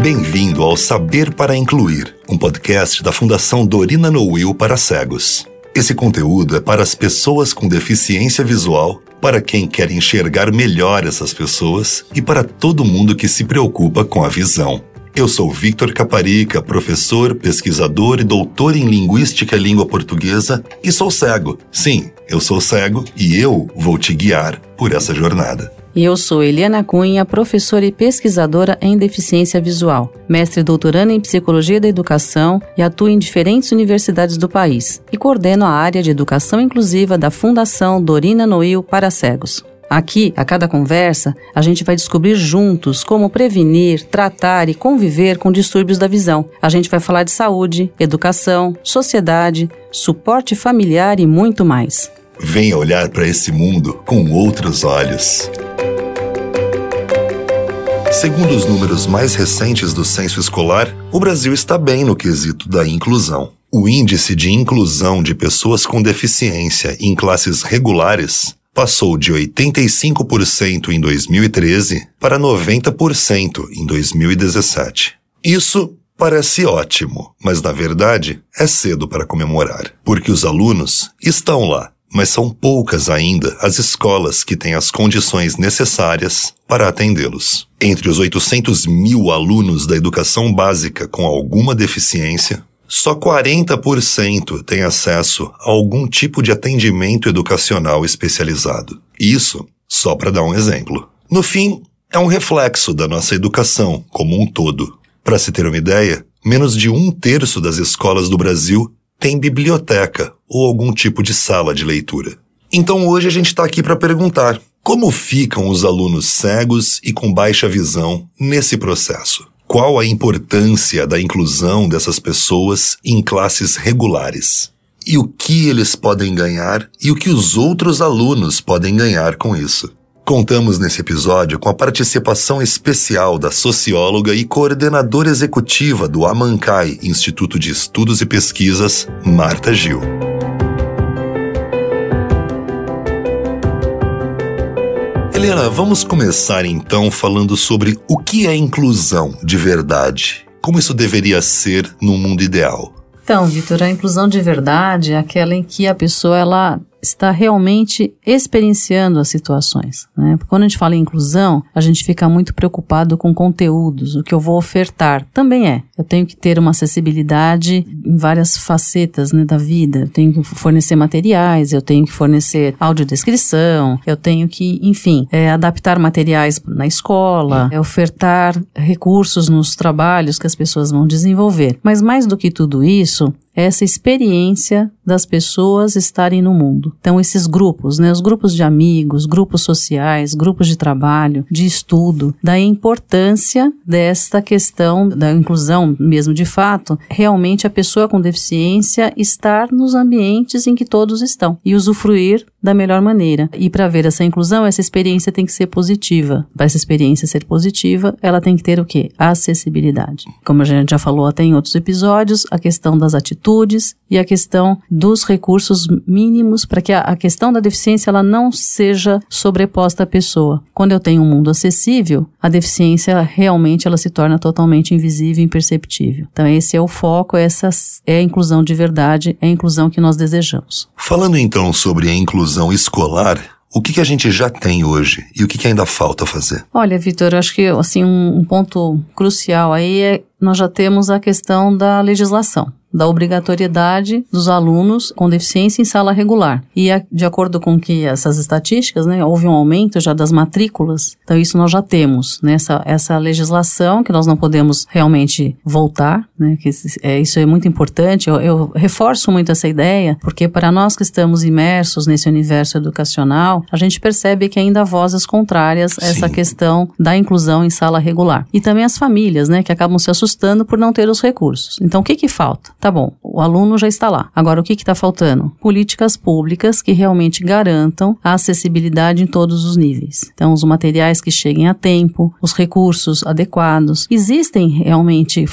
Bem-vindo ao Saber para Incluir, um podcast da Fundação Dorina Nowil para cegos. Esse conteúdo é para as pessoas com deficiência visual, para quem quer enxergar melhor essas pessoas e para todo mundo que se preocupa com a visão. Eu sou Victor Caparica, professor, pesquisador e doutor em Linguística e Língua Portuguesa e sou cego. Sim, eu sou cego e eu vou te guiar por essa jornada. E eu sou Eliana Cunha, professora e pesquisadora em deficiência visual, mestre doutoranda em psicologia da educação e atuo em diferentes universidades do país e coordeno a área de educação inclusiva da Fundação Dorina Noil para Cegos. Aqui, a cada conversa, a gente vai descobrir juntos como prevenir, tratar e conviver com distúrbios da visão. A gente vai falar de saúde, educação, sociedade, suporte familiar e muito mais. Venha olhar para esse mundo com outros olhos. Segundo os números mais recentes do censo escolar, o Brasil está bem no quesito da inclusão. O índice de inclusão de pessoas com deficiência em classes regulares passou de 85% em 2013 para 90% em 2017. Isso parece ótimo, mas na verdade é cedo para comemorar, porque os alunos estão lá, mas são poucas ainda as escolas que têm as condições necessárias para atendê-los. Entre os 800 mil alunos da educação básica com alguma deficiência, só 40% têm acesso a algum tipo de atendimento educacional especializado. Isso só para dar um exemplo. No fim, é um reflexo da nossa educação como um todo. Para se ter uma ideia, menos de um terço das escolas do Brasil tem biblioteca ou algum tipo de sala de leitura. Então hoje a gente está aqui para perguntar como ficam os alunos cegos e com baixa visão nesse processo. Qual a importância da inclusão dessas pessoas em classes regulares? E o que eles podem ganhar e o que os outros alunos podem ganhar com isso? Contamos nesse episódio com a participação especial da socióloga e coordenadora executiva do Amancai Instituto de Estudos e Pesquisas, Marta Gil. Helena, vamos começar então falando sobre o que é inclusão de verdade. Como isso deveria ser no mundo ideal? Então, Vitor, a inclusão de verdade é aquela em que a pessoa ela está realmente experienciando as situações. Né? Quando a gente fala em inclusão, a gente fica muito preocupado com conteúdos, o que eu vou ofertar. Também é. Eu tenho que ter uma acessibilidade em várias facetas né, da vida. Eu tenho que fornecer materiais, eu tenho que fornecer audiodescrição, eu tenho que, enfim, é, adaptar materiais na escola, é, ofertar recursos nos trabalhos que as pessoas vão desenvolver. Mas mais do que tudo isso, essa experiência das pessoas estarem no mundo. Então, esses grupos, né, os grupos de amigos, grupos sociais, grupos de trabalho, de estudo, da importância desta questão da inclusão mesmo de fato, realmente a pessoa com deficiência estar nos ambientes em que todos estão e usufruir da melhor maneira. E para ver essa inclusão, essa experiência tem que ser positiva. Para essa experiência ser positiva, ela tem que ter o quê? Acessibilidade. Como a gente já falou até em outros episódios, a questão das atitudes e a questão dos recursos mínimos para que a, a questão da deficiência ela não seja sobreposta à pessoa. Quando eu tenho um mundo acessível, a deficiência realmente ela se torna totalmente invisível e imperceptível. Então esse é o foco, essa é a inclusão de verdade, é a inclusão que nós desejamos. Falando então sobre a inclusão escolar, o que, que, a gente já tem hoje e o que, que ainda falta fazer? Olha, Vitor, acho que assim um, um ponto crucial aí é nós já temos a questão da legislação da obrigatoriedade dos alunos com deficiência em sala regular. E de acordo com que essas estatísticas, né, houve um aumento já das matrículas. Então isso nós já temos, né, essa, essa legislação que nós não podemos realmente voltar, né, que é, isso é muito importante. Eu, eu reforço muito essa ideia, porque para nós que estamos imersos nesse universo educacional, a gente percebe que ainda há vozes contrárias a essa questão da inclusão em sala regular. E também as famílias, né, que acabam se assustando por não ter os recursos. Então o que que falta? Tá bom, o aluno já está lá. Agora, o que está faltando? Políticas públicas que realmente garantam a acessibilidade em todos os níveis. Então, os materiais que cheguem a tempo, os recursos adequados. Existem realmente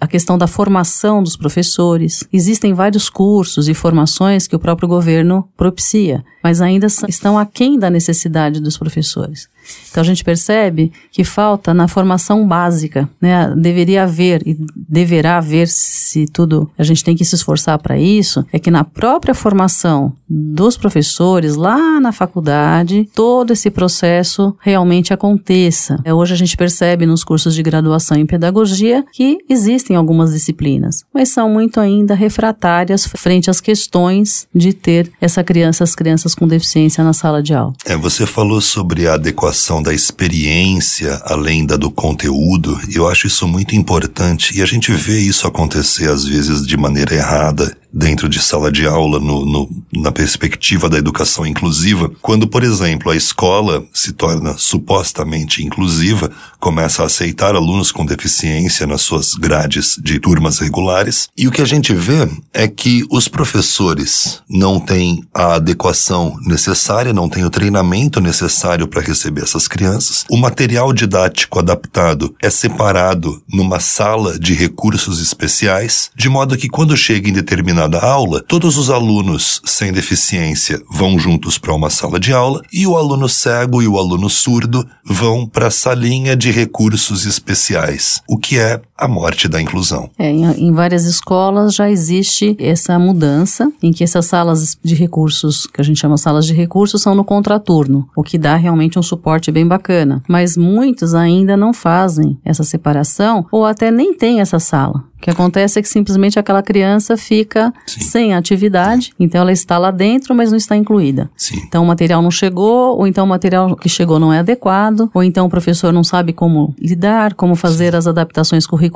a questão da formação dos professores. Existem vários cursos e formações que o próprio governo propicia, mas ainda estão aquém da necessidade dos professores. Então a gente percebe que falta na formação básica, né? Deveria haver e deverá haver, se tudo a gente tem que se esforçar para isso, é que na própria formação dos professores lá na faculdade, todo esse processo realmente aconteça. É, hoje a gente percebe nos cursos de graduação em pedagogia que existem algumas disciplinas, mas são muito ainda refratárias frente às questões de ter essa criança, as crianças com deficiência na sala de aula. É, você falou sobre a adequação da experiência além da do conteúdo. Eu acho isso muito importante e a gente vê isso acontecer às vezes de maneira errada dentro de sala de aula no, no, na perspectiva da educação inclusiva, quando, por exemplo, a escola se torna supostamente inclusiva, começa a aceitar alunos com deficiência nas suas grades de turmas regulares, e o que a gente vê é que os professores não têm a adequação necessária, não têm o treinamento necessário para receber essas crianças, o material didático adaptado é separado numa sala de recursos especiais, de modo que quando chega em determinado determinada aula, todos os alunos sem deficiência vão juntos para uma sala de aula e o aluno cego e o aluno surdo vão para a salinha de recursos especiais, o que é a morte da inclusão. É, em, em, várias escolas já existe essa mudança em que essas salas de recursos, que a gente chama salas de recursos, são no contraturno, o que dá realmente um suporte bem bacana. Mas muitos ainda não fazem essa separação ou até nem tem essa sala. O que acontece é que simplesmente aquela criança fica Sim. sem atividade, então ela está lá dentro, mas não está incluída. Sim. Então o material não chegou, ou então o material que chegou não é adequado, ou então o professor não sabe como lidar, como fazer Sim. as adaptações curriculares.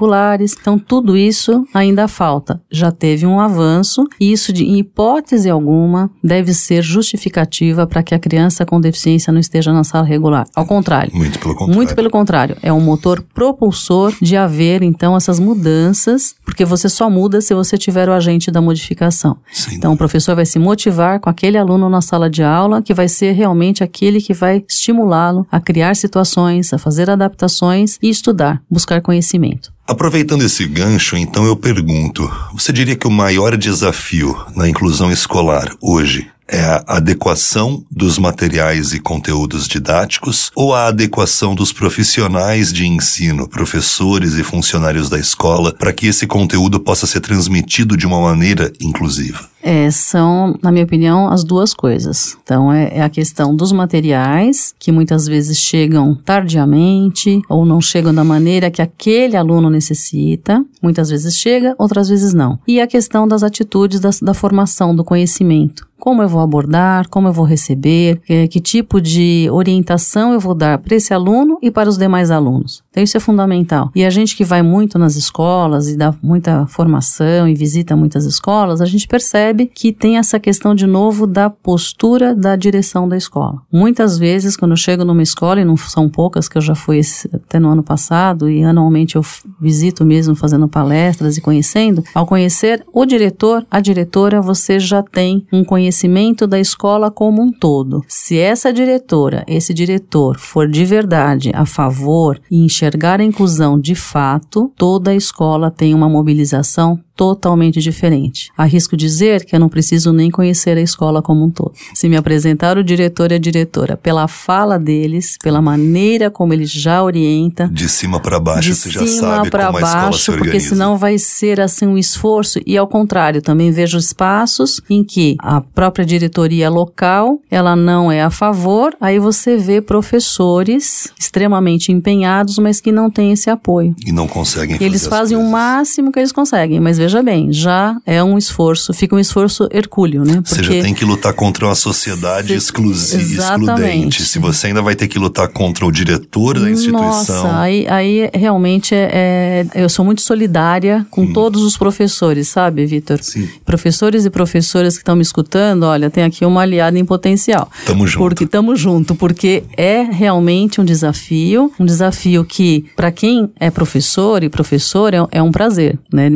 Então tudo isso ainda falta. Já teve um avanço, e isso, de, em hipótese alguma, deve ser justificativa para que a criança com deficiência não esteja na sala regular. Ao contrário. Muito pelo contrário. Muito pelo contrário. É um motor propulsor de haver, então, essas mudanças mudanças, porque você só muda se você tiver o agente da modificação. Sim. Então, o professor vai se motivar com aquele aluno na sala de aula, que vai ser realmente aquele que vai estimulá-lo a criar situações, a fazer adaptações e estudar, buscar conhecimento. Aproveitando esse gancho, então eu pergunto: você diria que o maior desafio na inclusão escolar hoje é a adequação dos materiais e conteúdos didáticos ou a adequação dos profissionais de ensino, professores e funcionários da escola, para que esse conteúdo possa ser transmitido de uma maneira inclusiva? É, são, na minha opinião, as duas coisas. Então, é, é, a questão dos materiais, que muitas vezes chegam tardiamente ou não chegam da maneira que aquele aluno necessita. Muitas vezes chega, outras vezes não. E a questão das atitudes da, formação, do conhecimento como eu vou abordar, como eu vou receber, que, que tipo de orientação eu vou dar para esse aluno e para os demais alunos. Então isso é fundamental. E a gente que vai muito nas escolas e dá muita formação e visita muitas escolas, a gente percebe que tem essa questão de novo da postura da direção da escola. Muitas vezes quando eu chego numa escola, e não são poucas que eu já fui até no ano passado e anualmente eu visito mesmo fazendo palestras e conhecendo, ao conhecer o diretor, a diretora, você já tem um conhecimento da escola como um todo. Se essa diretora, esse diretor for de verdade a favor e enxergar a inclusão de fato, toda a escola tem uma mobilização totalmente diferente. Arrisco dizer que eu não preciso nem conhecer a escola como um todo. Se me apresentar o diretor e a diretora pela fala deles, pela maneira como ele já orienta, de cima para baixo, de você já sabe como baixo, a escola se organiza. Porque senão vai ser assim um esforço e ao contrário, também vejo espaços em que a própria diretoria local, ela não é a favor, aí você vê professores extremamente empenhados, mas que não têm esse apoio. E não conseguem Eles fazem o máximo que eles conseguem, mas veja bem, já é um esforço, fica um esforço hercúleo, né? Porque... Você já tem que lutar contra uma sociedade Se... exclusiva, excludente. Se você ainda vai ter que lutar contra o diretor da instituição. Nossa, aí, aí realmente é, é eu sou muito solidária com hum. todos os professores, sabe, Vitor? Professores e professoras que estão me escutando, olha, tem aqui uma aliada em potencial. Tamo junto. Porque tamo junto, porque é realmente um desafio, um desafio que para quem é professor e professora é, é um prazer, né?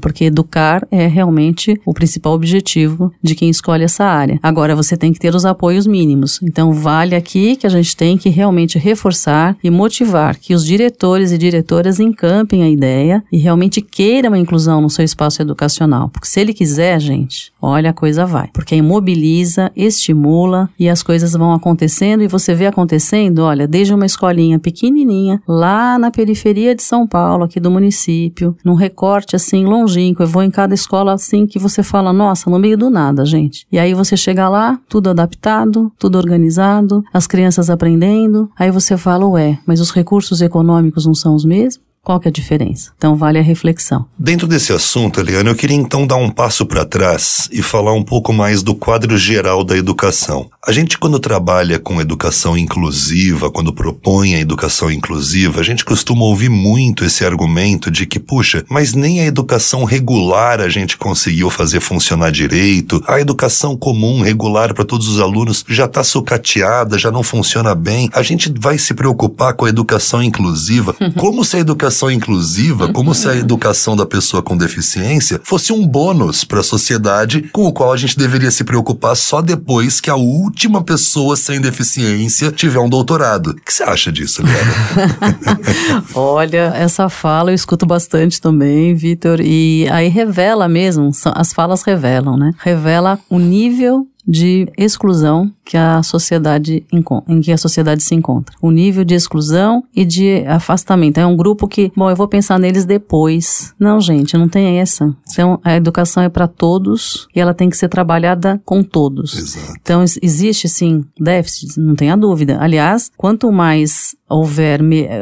Porque porque educar é realmente o principal objetivo de quem escolhe essa área. Agora, você tem que ter os apoios mínimos. Então, vale aqui que a gente tem que realmente reforçar e motivar que os diretores e diretoras encampem a ideia e realmente queiram a inclusão no seu espaço educacional. Porque se ele quiser, gente, olha, a coisa vai. Porque imobiliza, estimula e as coisas vão acontecendo e você vê acontecendo, olha, desde uma escolinha pequenininha, lá na periferia de São Paulo, aqui do município, num recorte assim longínquo, eu vou em cada escola assim que você fala, nossa, no meio do nada, gente. E aí você chega lá, tudo adaptado, tudo organizado, as crianças aprendendo, aí você fala, ué, mas os recursos econômicos não são os mesmos? Qual que é a diferença? Então vale a reflexão. Dentro desse assunto, Eliane, eu queria então dar um passo para trás e falar um pouco mais do quadro geral da educação. A gente, quando trabalha com educação inclusiva, quando propõe a educação inclusiva, a gente costuma ouvir muito esse argumento de que, puxa, mas nem a educação regular a gente conseguiu fazer funcionar direito, a educação comum, regular para todos os alunos já está sucateada, já não funciona bem. A gente vai se preocupar com a educação inclusiva, como se a educação educação inclusiva, como se a educação da pessoa com deficiência fosse um bônus para a sociedade com o qual a gente deveria se preocupar só depois que a última pessoa sem deficiência tiver um doutorado. O que você acha disso, Liana? Olha, essa fala eu escuto bastante também, Vitor, e aí revela mesmo, as falas revelam, né? Revela o nível de exclusão que a sociedade em que a sociedade se encontra. O nível de exclusão e de afastamento. É um grupo que, bom, eu vou pensar neles depois. Não, gente, não tem essa. Então, a educação é para todos e ela tem que ser trabalhada com todos. Exato. Então, existe sim déficit, não tenha dúvida. Aliás, quanto mais houver,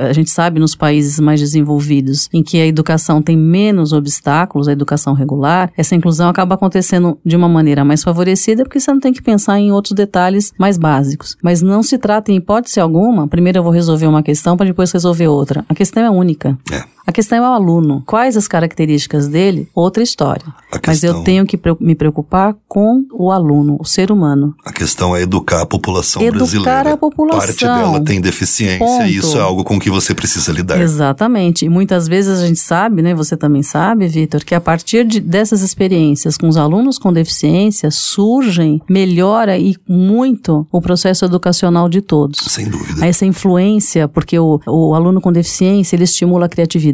a gente sabe nos países mais desenvolvidos, em que a educação tem menos obstáculos, a educação regular, essa inclusão acaba acontecendo de uma maneira mais favorecida, porque você não tem que pensar em outros detalhes mais básicos. Mas não se trata, em hipótese alguma, primeiro eu vou resolver uma questão para depois resolver outra. A questão é única. É. A questão é o aluno. Quais as características dele? Outra história. Mas eu tenho que me preocupar com o aluno, o ser humano. A questão é educar a população educar brasileira. Educar a população. Parte dela tem deficiência Ponto. e isso é algo com que você precisa lidar. Exatamente. E muitas vezes a gente sabe, né? Você também sabe, Vitor, que a partir de, dessas experiências com os alunos com deficiência surgem, melhora e muito o processo educacional de todos. Sem dúvida. Essa influência, porque o, o aluno com deficiência, ele estimula a criatividade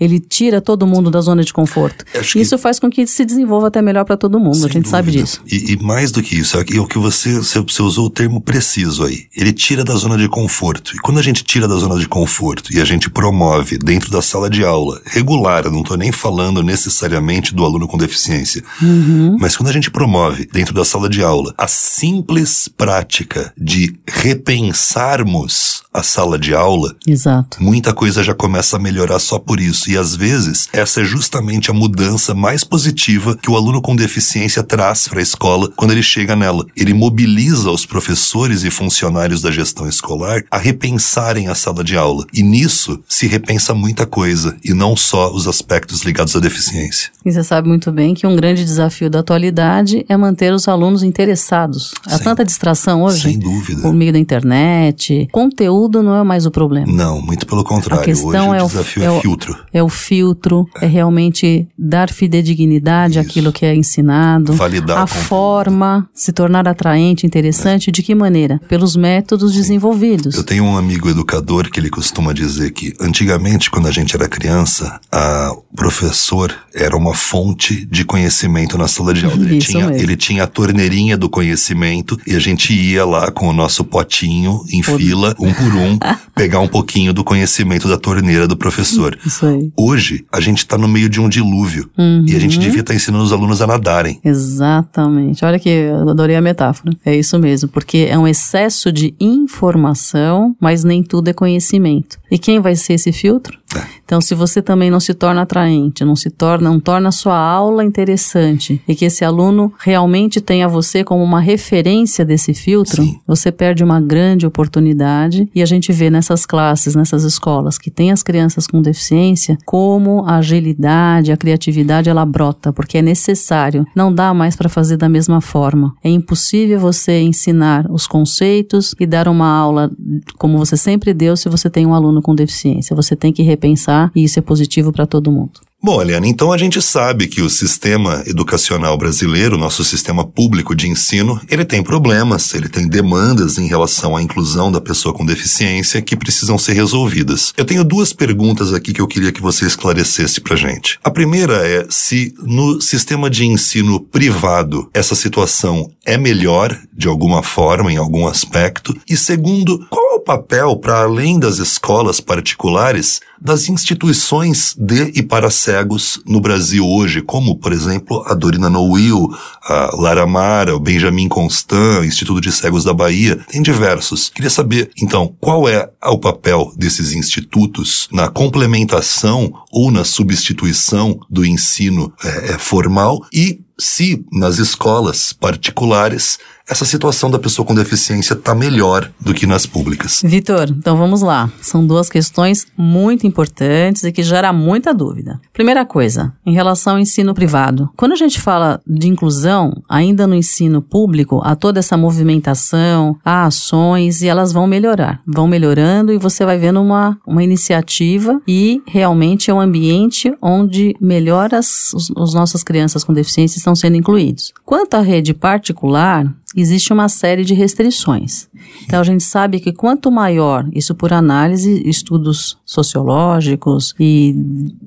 ele tira todo mundo da zona de conforto. Isso faz com que se desenvolva até melhor para todo mundo, a gente dúvida. sabe disso. E, e, mais do que isso, é, é o que você, você usou o termo preciso aí. Ele tira da zona de conforto. E quando a gente tira da zona de conforto e a gente promove dentro da sala de aula, regular, não estou nem falando necessariamente do aluno com deficiência, uhum. mas quando a gente promove dentro da sala de aula a simples prática de repensarmos a sala de aula, Exato. muita coisa já começa a melhorar só por isso. E às vezes, essa é justamente a mudança mais positiva que o aluno com deficiência traz para a escola quando ele chega nela. Ele mobiliza os professores e funcionários da gestão escolar a repensarem a sala de aula. E nisso se repensa muita coisa, e não só os aspectos ligados à deficiência. E você sabe muito bem que um grande desafio da atualidade é manter os alunos interessados. Há tanta distração hoje. Sem dúvida. Por meio da internet. Conteúdo não é mais o problema. Não, muito pelo contrário. A questão hoje é o desafio é é, o, filtro. É o filtro, é, é realmente dar fidedignidade Isso. àquilo que é ensinado. Validar a o conteúdo. forma, se tornar atraente, interessante. De que maneira? Pelos métodos Sim. desenvolvidos. Eu tenho um amigo educador que ele costuma dizer que antigamente, quando a gente era criança, a professor era uma fonte de conhecimento na sala de aula. Ele Isso tinha, mesmo. ele tinha a torneirinha do conhecimento e a gente ia lá com o nosso potinho em fila, um por um, pegar um pouquinho do conhecimento da torneira do professor. Isso aí. Hoje, a gente está no meio de um dilúvio Uhum. e a gente devia estar ensinando os alunos a nadarem. Exatamente. Olha que eu adorei a metáfora. É isso mesmo, porque é um excesso de informação, mas nem tudo é conhecimento. E quem vai ser esse filtro? É. Então, se você também não se torna atraente, não se torna, não torna a sua aula interessante e que esse aluno realmente tenha você como uma referência desse filtro, Sim. você perde uma grande oportunidade. E a gente vê nessas classes, nessas escolas que tem as crianças com deficiência, como a agilidade, a criatividade ela brota, porque é necessário. Não dá mais para fazer da mesma forma. É impossível você ensinar os conceitos e dar uma aula como você sempre deu se você tem um aluno com deficiência. Você tem que repensar e isso é positivo para todo mundo. Bom, Eliana, então a gente sabe que o sistema educacional brasileiro, nosso sistema público de ensino, ele tem problemas, ele tem demandas em relação à inclusão da pessoa com deficiência que precisam ser resolvidas. Eu tenho duas perguntas aqui que eu queria que você esclarecesse pra gente. A primeira é se no sistema de ensino privado essa situação é melhor de alguma forma, em algum aspecto, e segundo, qual o papel para além das escolas particulares das instituições de e para cegos no Brasil hoje, como, por exemplo, a Dorina Noil, a Lara Mara, o Benjamin Constant, o Instituto de Cegos da Bahia, tem diversos. Queria saber, então, qual é o papel desses institutos na complementação ou na substituição do ensino é formal e se nas escolas particulares essa situação da pessoa com deficiência está melhor do que nas públicas. Vitor, então vamos lá. São duas questões muito importantes e que geram muita dúvida. Primeira coisa, em relação ao ensino privado. Quando a gente fala de inclusão, ainda no ensino público, há toda essa movimentação, há ações e elas vão melhorar. Vão melhorando e você vai vendo uma, uma iniciativa e realmente é um ambiente onde melhoras os, os nossas crianças com deficiência estão sendo incluídos. Quanto à rede particular, existe uma série de restrições. Então a gente sabe que quanto maior, isso por análise, estudos sociológicos e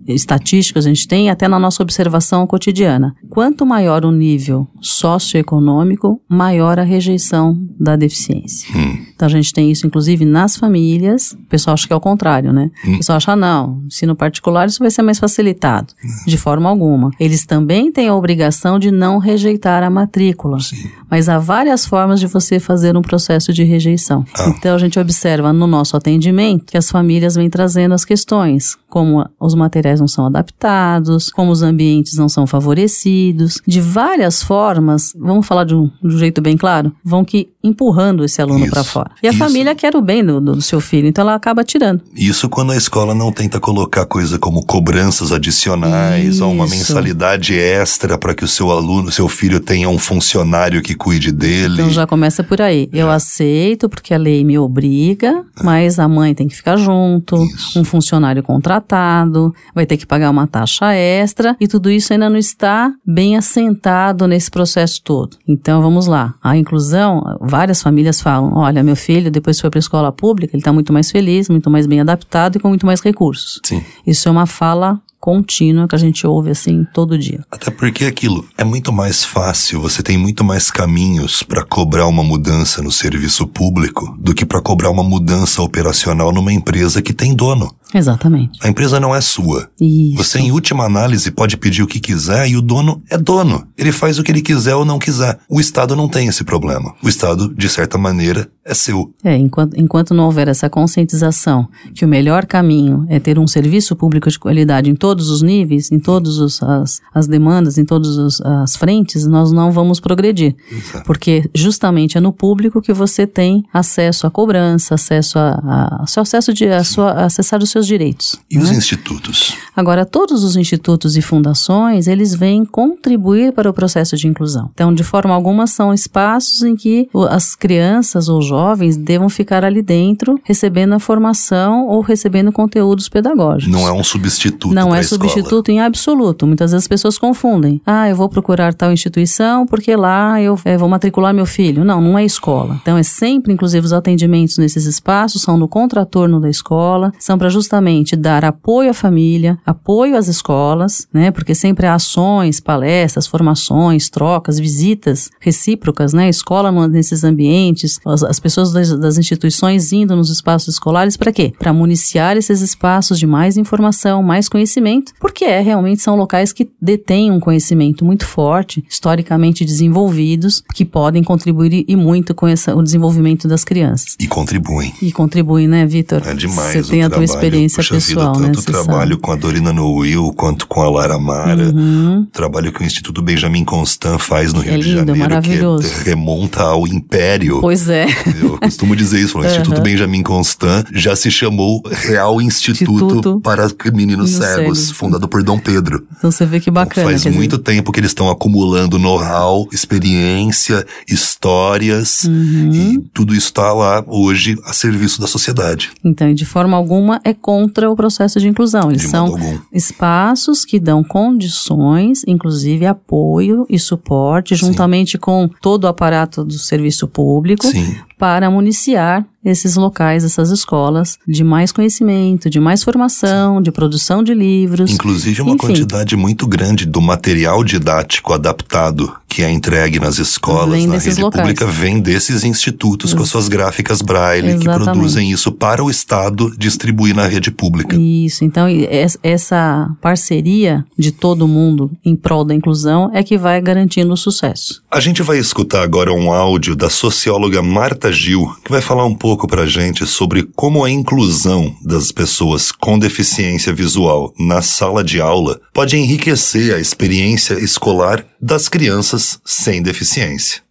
estatísticos a gente tem, até na nossa observação cotidiana, quanto maior o nível socioeconômico, maior a rejeição da deficiência. Hum. Então a gente tem isso inclusive nas famílias. O pessoal acha que é o contrário, né? Hum. O pessoal acha não, ensino particular isso vai ser mais facilitado. Hum. De forma alguma. Eles também têm a obrigação de não rejeitar a matrícula. Sim. Mas há várias formas de você fazer um processo de rejeição. Ah. Então a gente observa no nosso atendimento que as famílias vêm trazendo as questões, como os materiais não são adaptados, como os ambientes não são favorecidos, de várias formas, vamos falar de um, de um jeito bem claro, vão que empurrando esse aluno para fora. E a isso. família quer o bem do, do, seu filho, então ela acaba tirando. Isso quando a escola não tenta colocar coisa como cobranças adicionais isso. ou uma mensalidade extra para que o seu aluno, seu filho tenha um funcionário que cuide dele. Então já começa por aí. Eu é. aceito porque a lei me obriga, é. mas a mãe tem que ficar junto, isso. um funcionário contratado, vai ter que pagar uma taxa extra e tudo isso ainda não está bem assentado nesse processo todo. Então vamos lá. A inclusão, várias famílias falam: olha, meu filho depois foi para a escola pública, ele está muito mais feliz, muito mais bem adaptado e com muito mais recursos. Sim. Isso é uma fala contínua que a gente ouve assim todo dia. Até porque aquilo é muito mais fácil, você tem muito mais caminhos para cobrar uma mudança no serviço público do que para cobrar uma mudança operacional numa empresa que tem dono. Exatamente. A empresa não é sua. Isso. Você, em última análise, pode pedir o que quiser e o dono é dono. Ele faz o que ele quiser ou não quiser. O Estado não tem esse problema. O Estado, de certa maneira, é seu. É, enquanto, enquanto não houver essa conscientização que o melhor caminho é ter um serviço público de qualidade em todos os níveis, em todas as, as demandas, em todas as frentes, nós não vamos progredir. Exato. Porque justamente é no público que você tem acesso à cobrança, acesso a, a seu acesso de a sua, a acessar os seus direitos. E né? os institutos? Agora, todos os institutos e fundações, eles vêm contribuir para o processo de inclusão. Então, de forma alguma, são espaços em que as crianças ou jovens devam ficar ali dentro, recebendo a formação ou recebendo conteúdos pedagógicos. Não é um substituto. Não é substituto em absoluto. Muitas vezes as pessoas confundem. Ah, eu vou procurar tal instituição porque lá eu é, vou matricular meu filho. Não, não é escola. Então, é sempre, inclusive, os atendimentos nesses espaços são no contratorno da escola, são para justamente dar apoio à família, apoio às escolas, né? Porque sempre há ações, palestras, formações, trocas, visitas recíprocas, né? Escola nesses ambientes, as, as pessoas das, das, instituições indo nos espaços escolares para quê? Para municiar esses espaços de mais informação, mais conhecimento, porque é realmente são locais que detêm um conhecimento muito forte, historicamente desenvolvidos, que podem contribuir e muito com essa, o desenvolvimento das crianças. E contribuem. E contribuem, né, Vitor? É demais. Você tem a tua experiência pessoal, vida, né? Tanto trabalho com a Dorina Noil quanto com a Lara Mara. Uhum. Trabalho que o Instituto Benjamin Constant faz no Rio é lindo, de Janeiro, maravilhoso. que remonta ao Império. Pois é. Eu costumo dizer isso, o Instituto uhum. Benjamin Constant já se chamou Real Instituto, Instituto para Meninos Cegos, cegos, fundado por Dom Pedro. Então você vê que bacana. Então, faz muito dizer... tempo que eles estão acumulando know-how, experiência, histórias, uhum. e tudo isso está lá hoje a serviço da sociedade. Então, de forma alguma, é contra o processo de inclusão. Eles De são algum. espaços que dão condições, inclusive apoio e suporte, Sim. juntamente com todo o aparato do serviço público, Sim. Para municiar esses locais, essas escolas, de mais conhecimento, de mais formação, de produção de livros. Inclusive uma Enfim. quantidade muito grande do material didático adaptado que é entregue nas escolas, Vem na rede locais. pública, vem desses institutos com as suas gráficas braille que Exatamente. produzem isso para o Estado distribuir na rede pública. Isso, então es- essa parceria de todo mundo em prol da inclusão é que vai garantindo o sucesso. A gente vai escutar agora um áudio da socióloga Marta Gil, que vai falar um pouco pra gente sobre como a inclusão das pessoas com deficiência visual na sala de aula pode enriquecer a experiência escolar das crianças sem deficiência.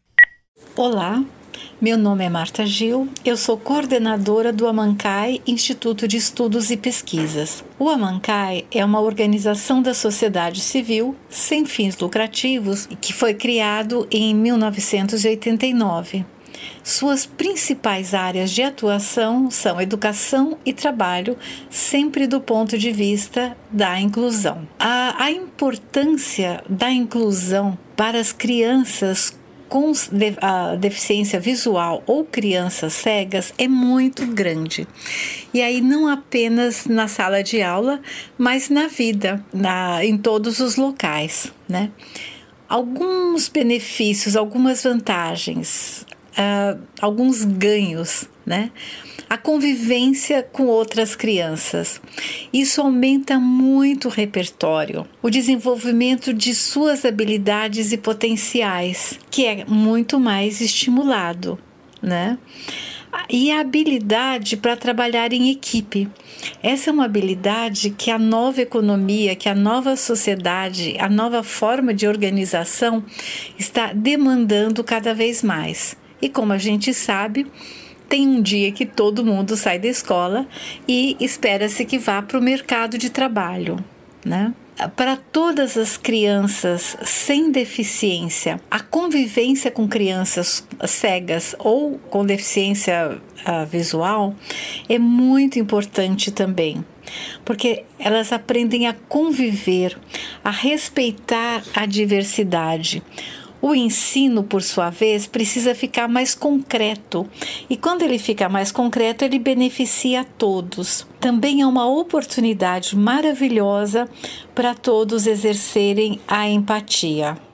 Olá, meu nome é Marta Gil, eu sou coordenadora do Amancai Instituto de Estudos e Pesquisas. O Amancai é uma organização da sociedade civil sem fins lucrativos que foi criado em 1989. Suas principais áreas de atuação são educação e trabalho, sempre do ponto de vista da inclusão. A, a importância da inclusão para as crianças com a deficiência visual ou crianças cegas é muito grande. E aí não apenas na sala de aula, mas na vida, na, em todos os locais, né? Alguns benefícios, algumas vantagens, ah, alguns ganhos, né? A convivência com outras crianças. Isso aumenta muito o repertório, o desenvolvimento de suas habilidades e potenciais, que é muito mais estimulado, né? E a habilidade para trabalhar em equipe. Essa é uma habilidade que a nova economia, que a nova sociedade, a nova forma de organização está demandando cada vez mais. E como a gente sabe, tem um dia que todo mundo sai da escola e espera-se que vá para o mercado de trabalho, né? Para todas as crianças sem deficiência, a convivência com crianças cegas ou com deficiência ah, visual é muito importante também, porque elas aprendem a conviver, a respeitar a diversidade. O ensino, por sua vez, precisa ficar mais concreto. E quando ele fica mais concreto, ele beneficia a todos. Também é uma oportunidade maravilhosa para todos exercerem a empatia.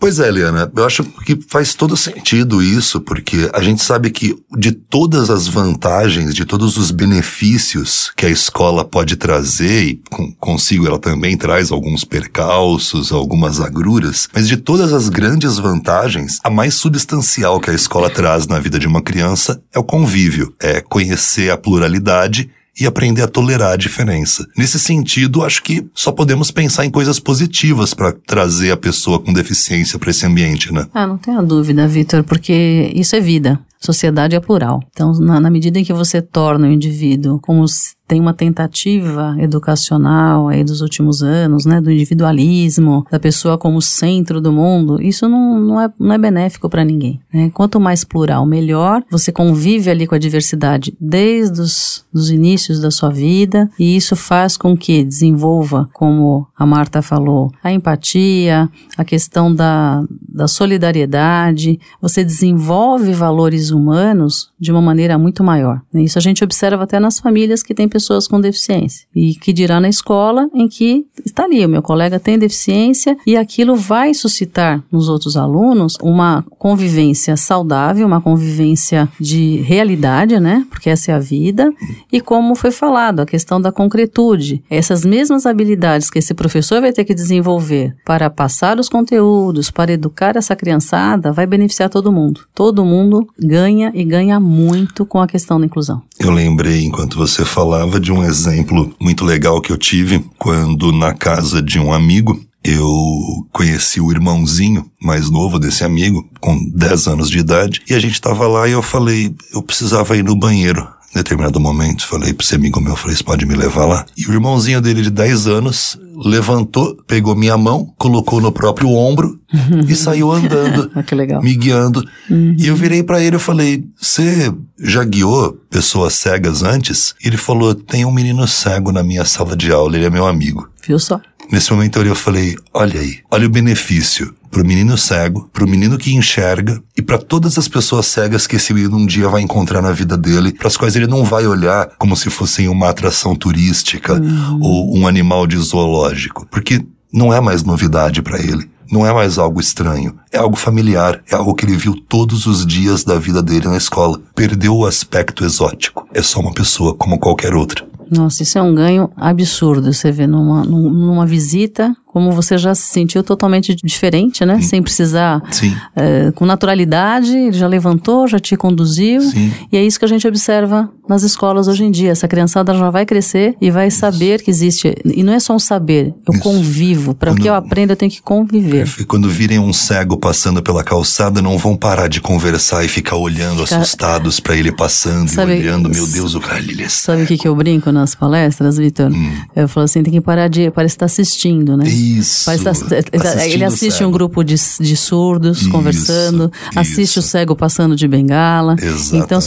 Pois é, Eliana, eu acho que faz todo sentido isso, porque a gente sabe que de todas as vantagens, de todos os benefícios que a escola pode trazer, e consigo ela também traz alguns percalços, algumas agruras, mas de todas as grandes vantagens, a mais substancial que a escola traz na vida de uma criança é o convívio, é conhecer a pluralidade e aprender a tolerar a diferença. Nesse sentido, acho que só podemos pensar em coisas positivas para trazer a pessoa com deficiência para esse ambiente, né? Ah, não tenha dúvida, Vitor, porque isso é vida. Sociedade é plural. Então, na, na medida em que você torna o indivíduo como tem uma tentativa educacional aí dos últimos anos, né, do individualismo, da pessoa como centro do mundo, isso não, não, é, não é benéfico para ninguém. Né? Quanto mais plural, melhor. Você convive ali com a diversidade desde os dos inícios da sua vida e isso faz com que desenvolva, como a Marta falou, a empatia, a questão da, da solidariedade. Você desenvolve valores humanos de uma maneira muito maior. né? Isso a gente observa até nas famílias que têm pessoas com deficiência. E que dirá na escola em que está ali, o meu colega tem deficiência e aquilo vai suscitar nos outros alunos uma convivência saudável, uma convivência de realidade, né? Porque essa é a vida. E como foi falado, a questão da concretude. Essas mesmas habilidades que esse professor vai ter que desenvolver para passar os conteúdos, para educar essa criançada, vai beneficiar todo mundo. Todo mundo ganha e ganha muito com a questão da inclusão. Eu lembrei, enquanto você falava, de um exemplo muito legal que eu tive quando, na casa de um amigo, eu conheci o irmãozinho mais novo desse amigo, com 10 anos de idade, e a gente tava lá e eu falei, eu precisava ir no banheiro. Em determinado momento, falei pra esse amigo meu, falei, você pode me levar lá? E o irmãozinho dele de 10 anos levantou, pegou minha mão, colocou no próprio ombro e saiu andando. Ah, que legal. Me guiando. E eu virei pra ele e falei, você já guiou pessoas cegas antes? Ele falou, tem um menino cego na minha sala de aula, ele é meu amigo. Viu só? Nesse momento eu olhei e falei, olha aí, olha o benefício pro menino cego, pro menino que enxerga e para todas as pessoas cegas que esse menino um dia vai encontrar na vida dele, para as quais ele não vai olhar como se fossem uma atração turística ou um animal de zoológico, porque não é mais novidade para ele. Não é mais algo estranho, é algo familiar, é algo que ele viu todos os dias da vida dele na escola. Perdeu o aspecto exótico. É só uma pessoa como qualquer outra. Nossa, isso é um ganho absurdo. Você vê numa, num- numa visita, como você já se sentiu totalmente diferente, né? Sem precisar, Sim. é, com naturalidade, ele já levantou, já te conduziu. Sim. E é isso que a gente observa nas escolas hoje em dia. Essa criançada já vai crescer e vai saber que existe. E não é só um saber, eu Isso. convivo. Para que eu aprenda, eu tenho que conviver. E Quando virem um cego passando pela calçada, não vão parar de conversar e ficar olhando Ficar- assustados pra ele passando Sabe- e olhando. Meu Deus, o cara ele é Sabe o que, que eu brinco nas palestras, Vitor? Hum. Eu falo assim, tem que parar de. Parece estar assistindo, né? Isso. Parece tá- ele Assistindo assiste cego. um grupo de, de surdos Isso, conversando, assiste isso. o cego passando de bengala. Então só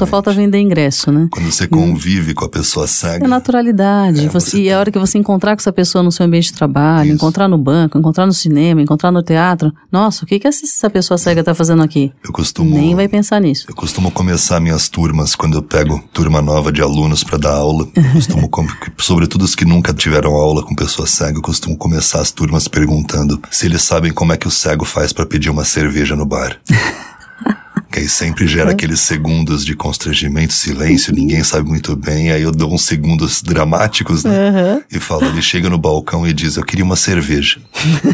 Exatamente. falta vender ingresso, né? Quando você convive com a pessoa É cega. naturalidade. É, Você- você e a hora que você encontrar com essa pessoa no seu ambiente de trabalho, Isso. encontrar no banco, encontrar no cinema, encontrar no teatro, nossa, o que, que essa pessoa cega tá fazendo aqui? Eu costumo. Nem vai pensar nisso. Eu costumo começar minhas turmas quando eu pego turma nova de alunos pra dar aula. Eu costumo, sobretudo os que nunca tiveram aula com pessoa cega, eu costumo começar as turmas perguntando se eles sabem como é que o cego faz pra pedir uma cerveja no bar. Que aí sempre gera aqueles segundos de constrangimento, silêncio, ninguém sabe muito bem. Aí eu dou uns segundos dramáticos, né? E falo, ele chega no balcão e diz, eu queria uma cerveja.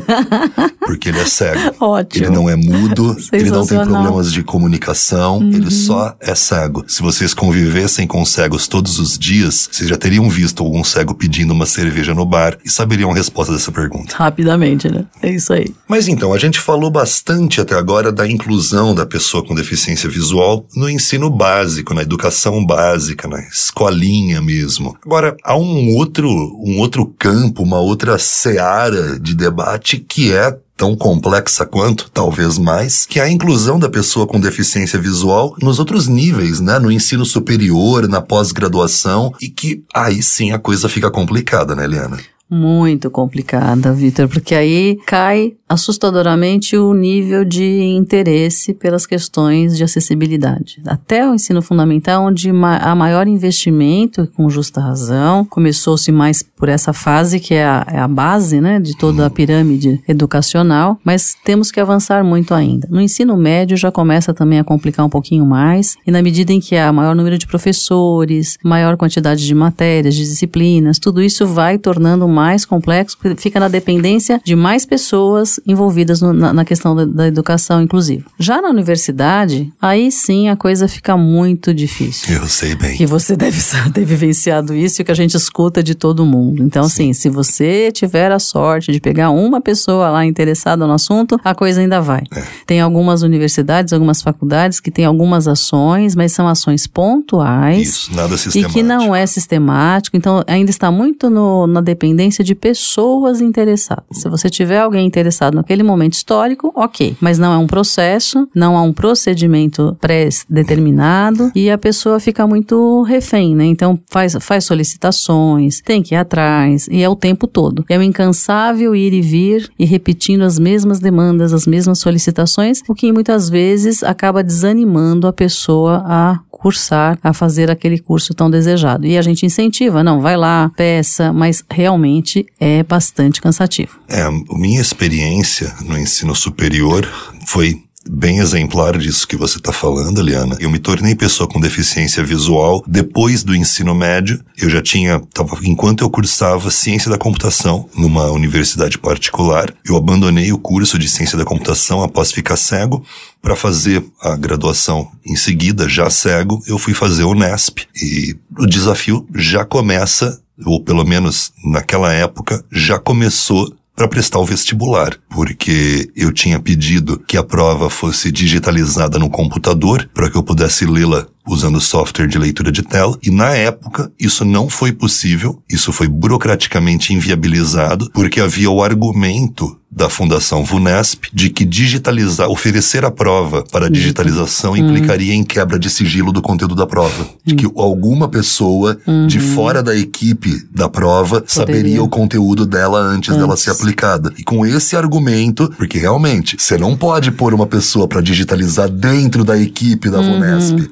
Porque ele é cego. Ótimo. Ele não é mudo, ele não tem problemas de comunicação, ele só é cego. Se vocês convivessem com cegos todos os dias, vocês já teriam visto algum cego pedindo uma cerveja no bar e saberiam a resposta dessa pergunta. Rapidamente, né? É isso aí. Mas então, a gente falou bastante até agora da inclusão da pessoa com deficiência visual no ensino básico, na educação básica, na escolinha mesmo. Agora, há um outro, um outro campo, uma outra seara de debate que é tão complexa quanto, talvez mais, que é a inclusão da pessoa com deficiência visual nos outros níveis, né? No ensino superior, na pós-graduação, e que aí sim a coisa fica complicada, né, Eliana? Muito complicada, Vitor, porque aí cai assustadoramente o nível de interesse pelas questões de acessibilidade. Até o ensino fundamental, onde há maior investimento, com justa razão, começou-se mais por essa fase que é a, é a base né, de toda a pirâmide educacional, mas temos que avançar muito ainda. No ensino médio já começa também a complicar um pouquinho mais, e na medida em que há maior número de professores, maior quantidade de matérias, de disciplinas, tudo isso vai tornando mais complexo, porque fica na dependência de mais pessoas envolvidas no- na, na questão da, da educação inclusiva. Já na universidade, aí sim a coisa fica muito difícil Eu sei bem. que você deve ter vivenciado isso e que a gente escuta de todo mundo. Então, assim, se você tiver a sorte de pegar uma pessoa lá interessada no assunto, a coisa ainda vai. Tem algumas universidades, algumas faculdades que têm algumas ações, mas são ações pontuais. Isso, nada E sistemático. que não é sistemático, então ainda está muito no- na dependência de pessoas interessadas. Se você tiver alguém interessado naquele momento histórico, ok. Mas não é um processo, não há um procedimento pré-determinado e a pessoa fica muito refém, né? Então faz, faz solicitações, tem que ir atrás e é o tempo todo. É o incansável ir e vir e repetindo as mesmas demandas, as mesmas solicitações, o que muitas vezes acaba desanimando a pessoa a cursar, a fazer aquele curso tão desejado. E a gente incentiva, não, vai lá, peça, mas realmente é bastante cansativo. É, minha experiência no ensino superior foi bem exemplar disso que você está falando, Eliana. Eu me tornei pessoa com deficiência visual depois do ensino médio. Eu já tinha, tava, enquanto eu cursava ciência da computação numa universidade particular, eu abandonei o curso de ciência da computação após ficar cego para fazer a graduação em seguida, já cego, eu fui fazer o Nesp e o desafio já começa, ou pelo menos naquela época, já começou para prestar o vestibular, porque eu tinha pedido que a prova fosse digitalizada no computador para que eu pudesse lê-la usando software de leitura de tela. E na época, isso não foi possível, isso foi burocraticamente inviabilizado, porque havia o argumento da Fundação VUNESP de que digitalizar, oferecer a prova para digitalização uhum. implicaria em quebra de sigilo do conteúdo da prova. De que alguma pessoa uhum. de fora da equipe da prova Poderia. saberia o conteúdo dela antes, antes, dela ser aplicada. E com esse argumento, porque realmente, você não pode pôr uma pessoa para digitalizar dentro da equipe da uhum. VUNESP.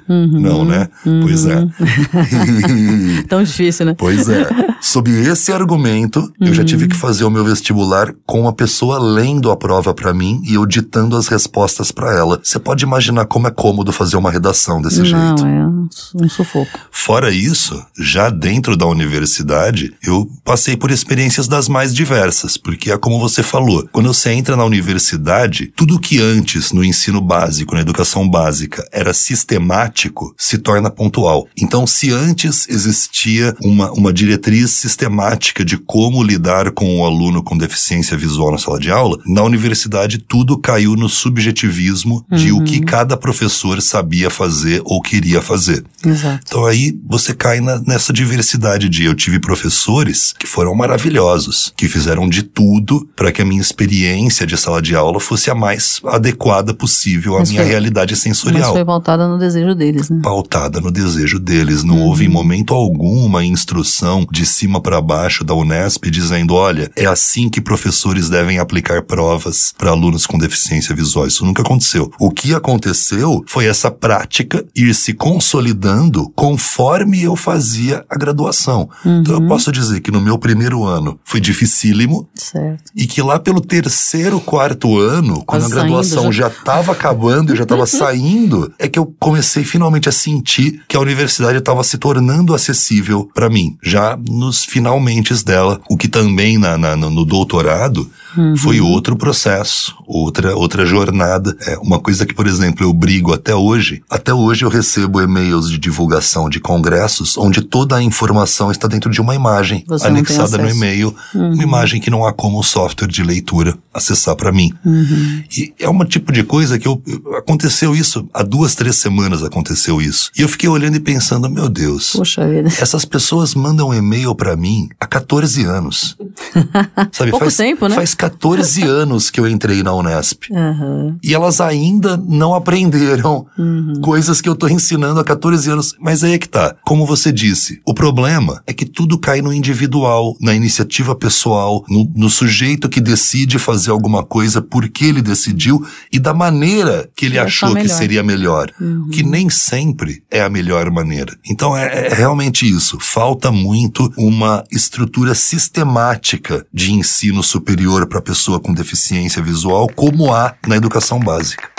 Uhum. Não, né? Pois é. Tão difícil, né? Pois é. Sob esse argumento, eu já tive que fazer o meu vestibular com uma pessoa lendo a prova para mim e eu ditando as respostas para ela. Você pode imaginar como é cômodo fazer uma redação desse Não, jeito. Não, é um sufoco. Fora isso, já dentro da universidade, eu passei por experiências das mais diversas, porque é como você falou, quando você entra na universidade, tudo que antes no ensino básico, na educação básica, era sistemático, se torna pontual. Então, se antes existia uma, uma diretriz sistemática de como lidar com o aluno com deficiência visual na sala de aula, na universidade tudo caiu no subjetivismo uhum. de o que uhum. cada professor sabia fazer ou queria fazer. Exato. Então aí você cai na, nessa diversidade de eu tive professores que foram maravilhosos, que fizeram de tudo para que a minha experiência de sala de aula fosse a mais adequada possível à Mas minha foi, realidade sensorial. Mas foi pautada no desejo deles, né? Pautada no desejo deles. Não uhum. houve em momento algum uma instrução de cima para baixo da Unesp dizendo, olha, é assim que professores devem aplicar provas para alunos com deficiência visual. Isso nunca aconteceu. O que aconteceu foi essa prática ir se consolidando conforme eu fazia a graduação. Uhum. Então eu uhum. posso dizer que no meu primeiro ano foi dificílimo. Certo. E que lá pelo terceiro, quarto ano, quando Quase a graduação já estava acabando, eu já estava saindo, é que eu comecei finalmente a sentir que a universidade estava se tornando acessível para mim, já nos finalmente dela. O que também na, na no doutorado Uhum. Foi outro processo, outra, outra jornada. É uma coisa que, por exemplo, eu brigo até hoje. Até hoje eu recebo e-mails de divulgação de congressos onde toda a informação está dentro de uma imagem Você anexada no e-mail, uhum. uma imagem que não há como o software de leitura acessar para mim. Uhum. E é um tipo de coisa que eu, aconteceu isso há duas, três semanas aconteceu isso. E eu fiquei olhando e pensando, meu Deus. Poxa vida. Essas pessoas mandam e-mail para mim há 14 anos. Sabe, Pouco faz, tempo, né? Faz 14 anos que eu entrei na Unesp. Uhum. E elas ainda não aprenderam uhum. coisas que eu tô ensinando há 14 anos. Mas aí é que tá. Como você disse, o problema é que tudo cai no individual, na iniciativa pessoal, no, no sujeito que decide fazer alguma coisa porque ele decidiu e da maneira que ele achou que seria melhor. Uhum. Que nem sempre é a melhor maneira. Então é, é realmente isso. Falta muito uma estrutura sistemática de ensino superior para pessoa com deficiência visual, como há na educação básica.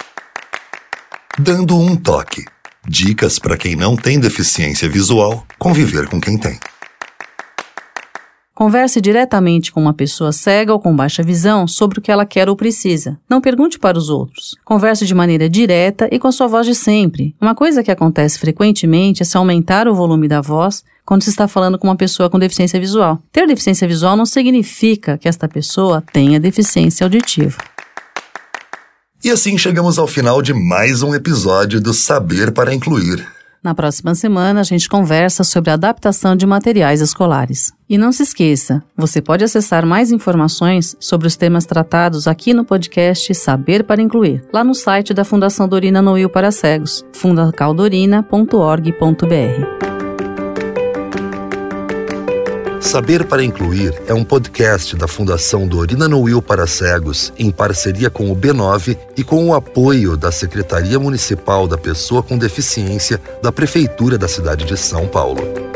Dando um toque. Dicas para quem não tem deficiência visual conviver com quem tem. Converse diretamente com uma pessoa cega ou com baixa visão sobre o que ela quer ou precisa. Não pergunte para os outros. Converse de maneira direta e com a sua voz de sempre. Uma coisa que acontece frequentemente é se aumentar o volume da voz quando se está falando com uma pessoa com deficiência visual. Ter deficiência visual não significa que esta pessoa tenha deficiência auditiva. E assim chegamos ao final de mais um episódio do Saber para Incluir. Na próxima semana, a gente conversa sobre a adaptação de materiais escolares. E não se esqueça, você pode acessar mais informações sobre os temas tratados aqui no podcast Saber para Incluir, lá no site da Fundação Dorina Noil para Cegos, fundacaldorina.org.br. Saber para Incluir é um podcast da Fundação Dorina Noil para Cegos, em parceria com o B9 e com o apoio da Secretaria Municipal da Pessoa com Deficiência da Prefeitura da cidade de São Paulo.